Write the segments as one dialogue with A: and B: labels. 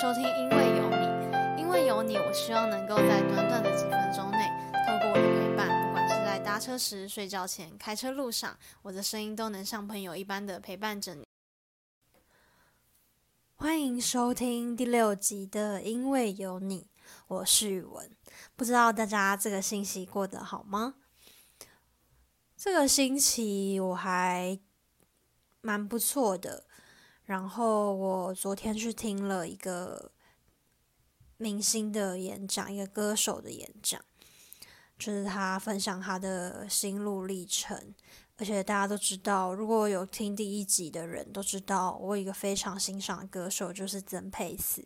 A: 收听，因为有你，因为有你，我希望能够在短短的几分钟内，透过我的陪伴，不管是在搭车时、睡觉前、开车路上，我的声音都能像朋友一般的陪伴着你。欢迎收听第六集的《因为有你》，我是宇文。不知道大家这个星期过得好吗？这个星期我还蛮不错的。然后我昨天去听了一个明星的演讲，一个歌手的演讲，就是他分享他的心路历程。而且大家都知道，如果有听第一集的人都知道，我有一个非常欣赏的歌手就是曾沛慈。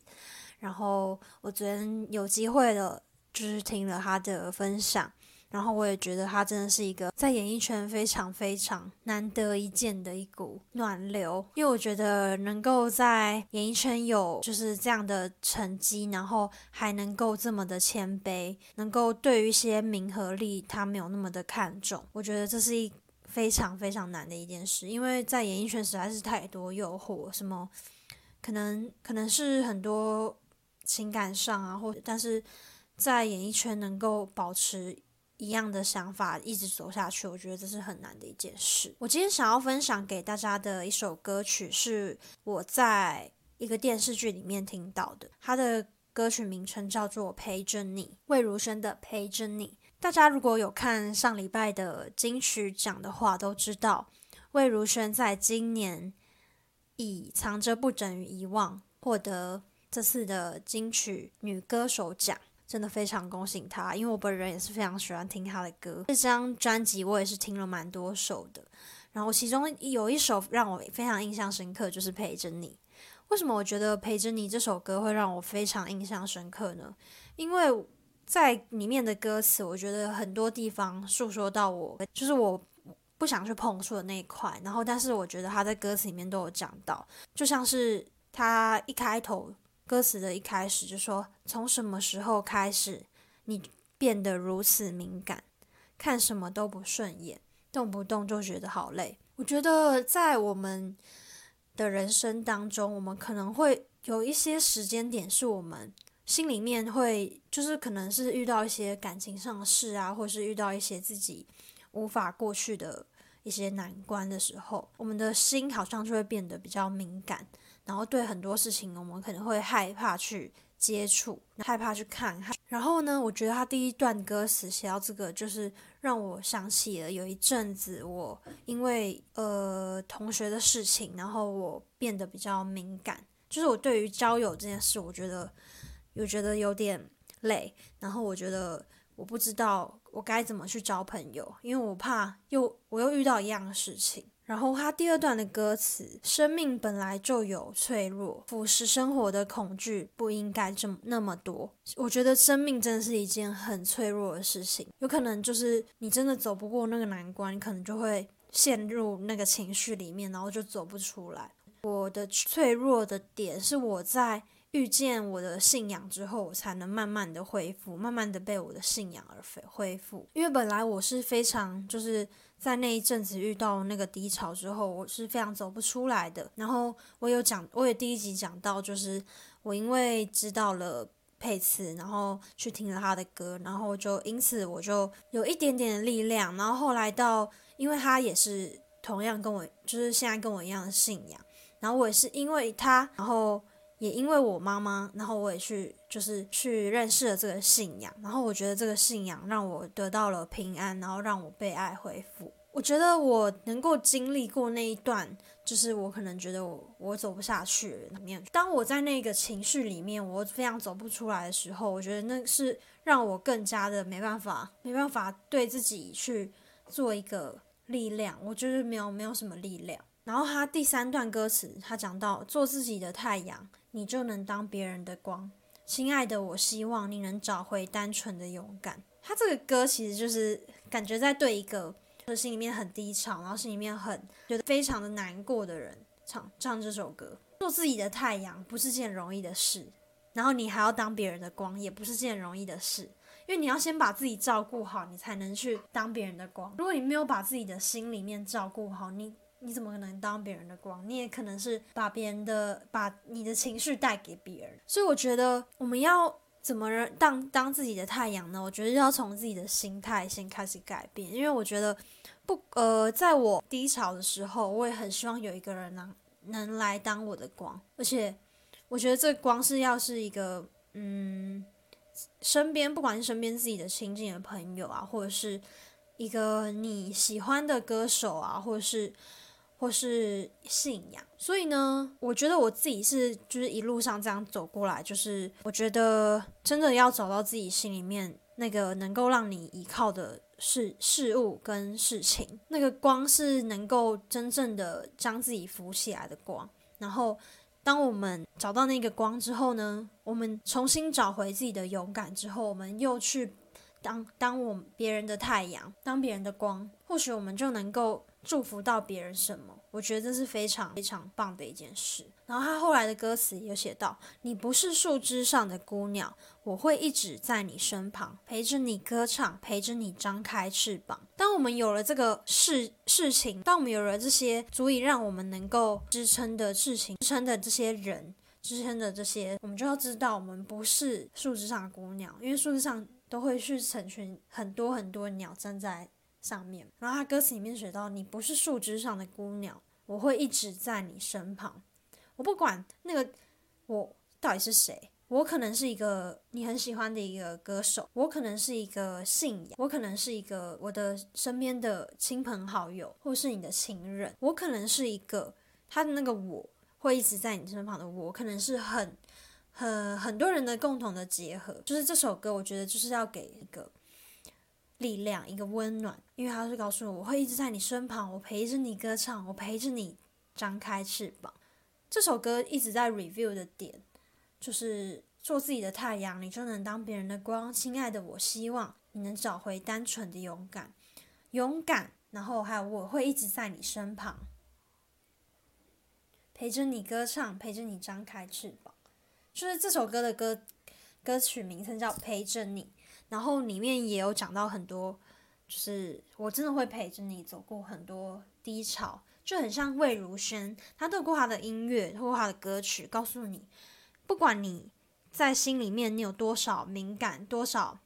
A: 然后我昨天有机会的，就是听了他的分享。然后我也觉得他真的是一个在演艺圈非常非常难得一见的一股暖流，因为我觉得能够在演艺圈有就是这样的成绩，然后还能够这么的谦卑，能够对于一些名和利他没有那么的看重，我觉得这是一非常非常难的一件事，因为在演艺圈实在是太多诱惑，什么可能可能是很多情感上啊，或但是在演艺圈能够保持。一样的想法一直走下去，我觉得这是很难的一件事。我今天想要分享给大家的一首歌曲，是我在一个电视剧里面听到的。它的歌曲名称叫做《陪着你》，魏如萱的《陪着你》。大家如果有看上礼拜的金曲奖的话，都知道魏如萱在今年以《藏着不等于遗忘》获得这次的金曲女歌手奖。真的非常恭喜他，因为我本人也是非常喜欢听他的歌。这张专辑我也是听了蛮多首的，然后其中有一首让我非常印象深刻，就是《陪着你》。为什么我觉得《陪着你》这首歌会让我非常印象深刻呢？因为在里面的歌词，我觉得很多地方诉说到我，就是我不想去碰触的那一块。然后，但是我觉得他在歌词里面都有讲到，就像是他一开头。歌词的一开始就说：“从什么时候开始，你变得如此敏感，看什么都不顺眼，动不动就觉得好累。”我觉得在我们的人生当中，我们可能会有一些时间点，是我们心里面会，就是可能是遇到一些感情上的事啊，或是遇到一些自己无法过去的一些难关的时候，我们的心好像就会变得比较敏感。然后对很多事情，我们可能会害怕去接触，害怕去看。然后呢，我觉得他第一段歌词写到这个，就是让我想起了有一阵子，我因为呃同学的事情，然后我变得比较敏感。就是我对于交友这件事，我觉得有觉得有点累。然后我觉得我不知道我该怎么去交朋友，因为我怕又我又遇到一样的事情。然后他第二段的歌词：“生命本来就有脆弱，腐蚀生活的恐惧不应该这么那么多。”我觉得生命真的是一件很脆弱的事情，有可能就是你真的走不过那个难关，可能就会陷入那个情绪里面，然后就走不出来。我的脆弱的点是我在遇见我的信仰之后，我才能慢慢的恢复，慢慢的被我的信仰而恢恢复。因为本来我是非常就是。在那一阵子遇到那个低潮之后，我是非常走不出来的。然后我有讲，我也第一集讲到，就是我因为知道了佩慈，然后去听了他的歌，然后就因此我就有一点点的力量。然后后来到，因为他也是同样跟我，就是现在跟我一样的信仰，然后我也是因为他，然后。也因为我妈妈，然后我也去，就是去认识了这个信仰，然后我觉得这个信仰让我得到了平安，然后让我被爱恢复。我觉得我能够经历过那一段，就是我可能觉得我我走不下去里面。当我在那个情绪里面，我非常走不出来的时候，我觉得那是让我更加的没办法，没办法对自己去做一个力量。我就是没有没有什么力量。然后他第三段歌词，他讲到做自己的太阳。你就能当别人的光，亲爱的，我希望你能找回单纯的勇敢。他这个歌其实就是感觉在对一个就心里面很低潮，然后心里面很觉得非常的难过的人唱唱这首歌。做自己的太阳不是件容易的事，然后你还要当别人的光，也不是件容易的事，因为你要先把自己照顾好，你才能去当别人的光。如果你没有把自己的心里面照顾好，你你怎么可能当别人的光？你也可能是把别人的把你的情绪带给别人。所以我觉得我们要怎么当当自己的太阳呢？我觉得要从自己的心态先开始改变，因为我觉得不呃，在我低潮的时候，我也很希望有一个人能能来当我的光，而且我觉得这光是要是一个嗯。身边不管是身边自己的亲近的朋友啊，或者是一个你喜欢的歌手啊，或者是或是信仰，所以呢，我觉得我自己是就是一路上这样走过来，就是我觉得真的要找到自己心里面那个能够让你依靠的事事物跟事情，那个光是能够真正的将自己扶起来的光，然后。当我们找到那个光之后呢，我们重新找回自己的勇敢之后，我们又去当当我别人的太阳，当别人的光，或许我们就能够。祝福到别人什么？我觉得这是非常非常棒的一件事。然后他后来的歌词有写到：“你不是树枝上的孤鸟，我会一直在你身旁，陪着你歌唱，陪着你张开翅膀。”当我们有了这个事事情，当我们有了这些足以让我们能够支撑的事情、支撑的这些人、支撑的这些，我们就要知道，我们不是树枝上的孤鸟，因为树枝上都会是成群很多很多鸟站在。上面，然后他歌词里面写到：“你不是树枝上的孤鸟，我会一直在你身旁。我不管那个我到底是谁，我可能是一个你很喜欢的一个歌手，我可能是一个信仰，我可能是一个我的身边的亲朋好友，或是你的情人，我可能是一个他的那个我会一直在你身旁的我，可能是很很很多人的共同的结合。就是这首歌，我觉得就是要给一个。”力量，一个温暖，因为他是告诉我，我会一直在你身旁，我陪着你歌唱，我陪着你张开翅膀。这首歌一直在 review 的点，就是做自己的太阳，你就能当别人的光。亲爱的，我希望你能找回单纯的勇敢，勇敢。然后还有，我会一直在你身旁，陪着你歌唱，陪着你张开翅膀。就是这首歌的歌歌曲名称叫《陪着你》。然后里面也有讲到很多，就是我真的会陪着你走过很多低潮，就很像魏如萱，她透过她的音乐，透过她的歌曲，告诉你，不管你在心里面你有多少敏感，多少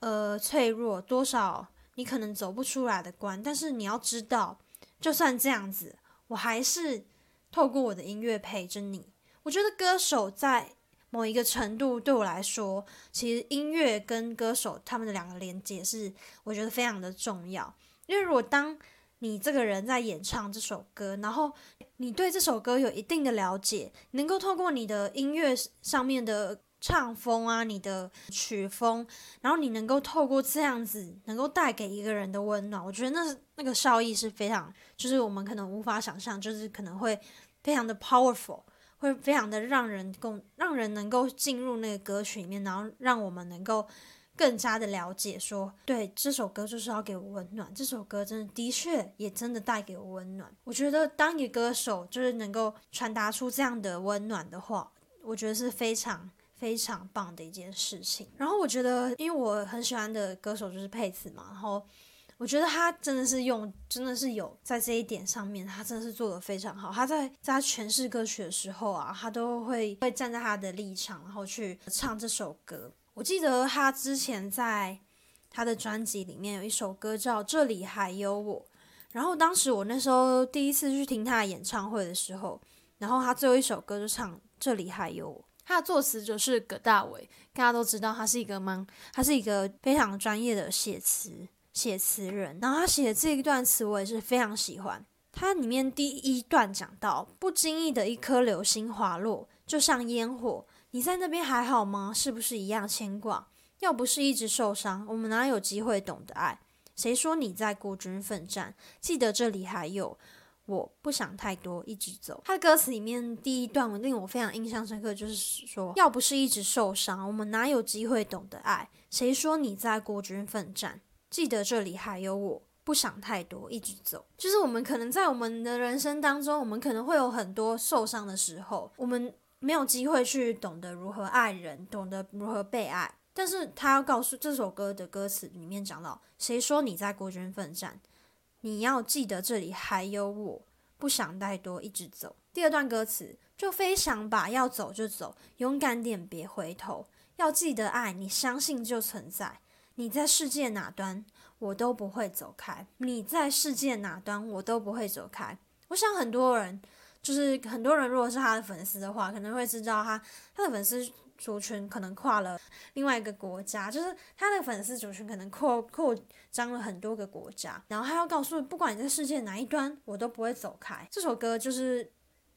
A: 呃脆弱，多少你可能走不出来的关，但是你要知道，就算这样子，我还是透过我的音乐陪着你。我觉得歌手在。某一个程度对我来说，其实音乐跟歌手他们的两个连接是我觉得非常的重要。因为如果当你这个人在演唱这首歌，然后你对这首歌有一定的了解，能够透过你的音乐上面的唱风啊，你的曲风，然后你能够透过这样子，能够带给一个人的温暖，我觉得那那个效益是非常，就是我们可能无法想象，就是可能会非常的 powerful。会非常的让人共让人能够进入那个歌曲里面，然后让我们能够更加的了解，说对这首歌就是要给我温暖，这首歌真的的确也真的带给我温暖。我觉得当一个歌手就是能够传达出这样的温暖的话，我觉得是非常非常棒的一件事情。然后我觉得，因为我很喜欢的歌手就是佩慈嘛，然后。我觉得他真的是用，真的是有在这一点上面，他真的是做的非常好。他在在他诠释歌曲的时候啊，他都会会站在他的立场，然后去唱这首歌。我记得他之前在他的专辑里面有一首歌叫《这里还有我》，然后当时我那时候第一次去听他的演唱会的时候，然后他最后一首歌就唱《这里还有我》，他的作词就是葛大为，大家都知道他是一个蛮，他是一个非常专业的写词。写词人，然后他写的这一段词我也是非常喜欢。它里面第一段讲到，不经意的一颗流星滑落，就像烟火。你在那边还好吗？是不是一样牵挂？要不是一直受伤，我们哪有机会懂得爱？谁说你在孤军奋战？记得这里还有，我不想太多，一直走。他的歌词里面第一段令我非常印象深刻，就是说，要不是一直受伤，我们哪有机会懂得爱？谁说你在孤军奋战？记得这里还有我，不想太多，一直走。就是我们可能在我们的人生当中，我们可能会有很多受伤的时候，我们没有机会去懂得如何爱人，懂得如何被爱。但是他要告诉这首歌的歌词里面讲到，谁说你在孤军奋战？你要记得这里还有我，不想太多，一直走。第二段歌词就飞翔吧，要走就走，勇敢点，别回头。要记得爱你，相信就存在。你在世界哪端，我都不会走开。你在世界哪端，我都不会走开。我想很多人，就是很多人，如果是他的粉丝的话，可能会知道他他的粉丝。族群可能跨了另外一个国家，就是他的粉丝族群可能扩扩张了很多个国家，然后他要告诉不管你在世界哪一端，我都不会走开。这首歌就是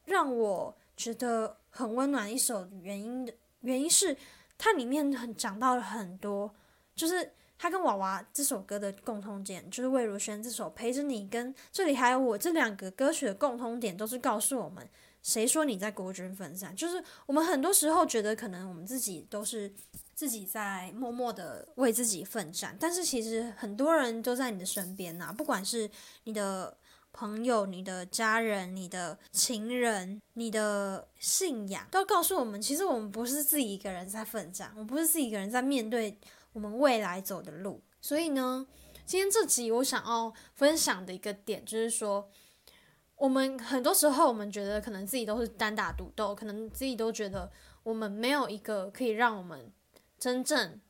A: 让我觉得很温暖一首原因的原因是它里面很讲到了很多，就是他跟娃娃这首歌的共通点，就是魏如萱这首陪着你跟这里还有我这两个歌曲的共通点，都是告诉我们。谁说你在孤军奋战？就是我们很多时候觉得，可能我们自己都是自己在默默的为自己奋战，但是其实很多人都在你的身边呐，不管是你的朋友、你的家人、你的情人、你的信仰，都告诉我们，其实我们不是自己一个人在奋战，我们不是自己一个人在面对我们未来走的路。所以呢，今天这集我想要分享的一个点，就是说。我们很多时候，我们觉得可能自己都是单打独斗，可能自己都觉得我们没有一个可以让我们真正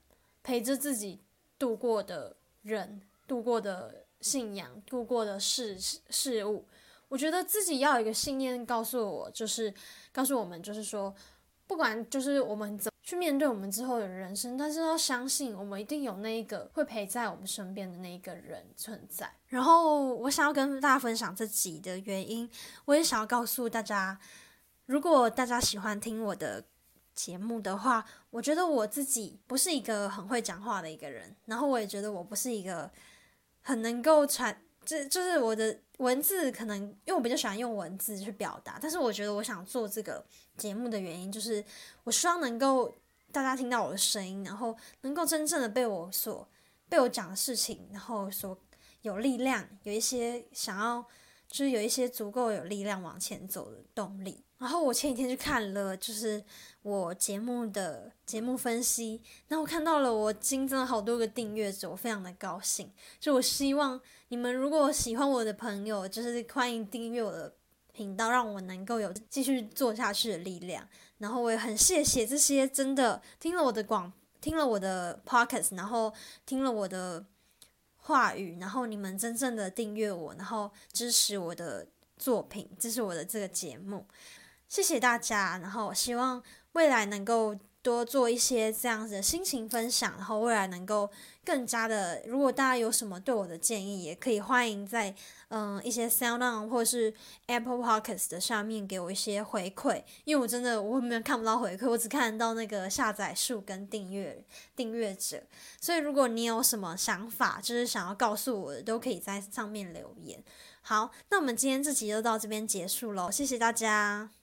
A: 陪着自己度过的人、度过的信仰、度过的事事物。我觉得自己要有一个信念，告诉我，就是告诉我们，就是说，不管就是我们怎。去面对我们之后的人生，但是要相信我们一定有那一个会陪在我们身边的那一个人存在。然后我想要跟大家分享这集的原因，我也想要告诉大家，如果大家喜欢听我的节目的话，我觉得我自己不是一个很会讲话的一个人，然后我也觉得我不是一个很能够传。这就是我的文字，可能因为我比较喜欢用文字去表达，但是我觉得我想做这个节目的原因，就是我希望能够大家听到我的声音，然后能够真正的被我所被我讲的事情，然后所有力量，有一些想要，就是有一些足够有力量往前走的动力。然后我前几天去看了，就是我节目的节目分析，然后我看到了我新增了好多个订阅者，我非常的高兴。就我希望你们如果喜欢我的朋友，就是欢迎订阅我的频道，让我能够有继续做下去的力量。然后我也很谢谢这些真的听了我的广，听了我的 podcast，然后听了我的话语，然后你们真正的订阅我，然后支持我的作品，支持我的这个节目。谢谢大家，然后希望未来能够多做一些这样子的心情分享，然后未来能够更加的，如果大家有什么对我的建议，也可以欢迎在嗯一些 Sound On 或是 Apple Podcast 的上面给我一些回馈，因为我真的我后面看不到回馈，我只看到那个下载数跟订阅订阅者，所以如果你有什么想法，就是想要告诉我的，都可以在上面留言。好，那我们今天这集就到这边结束喽，谢谢大家。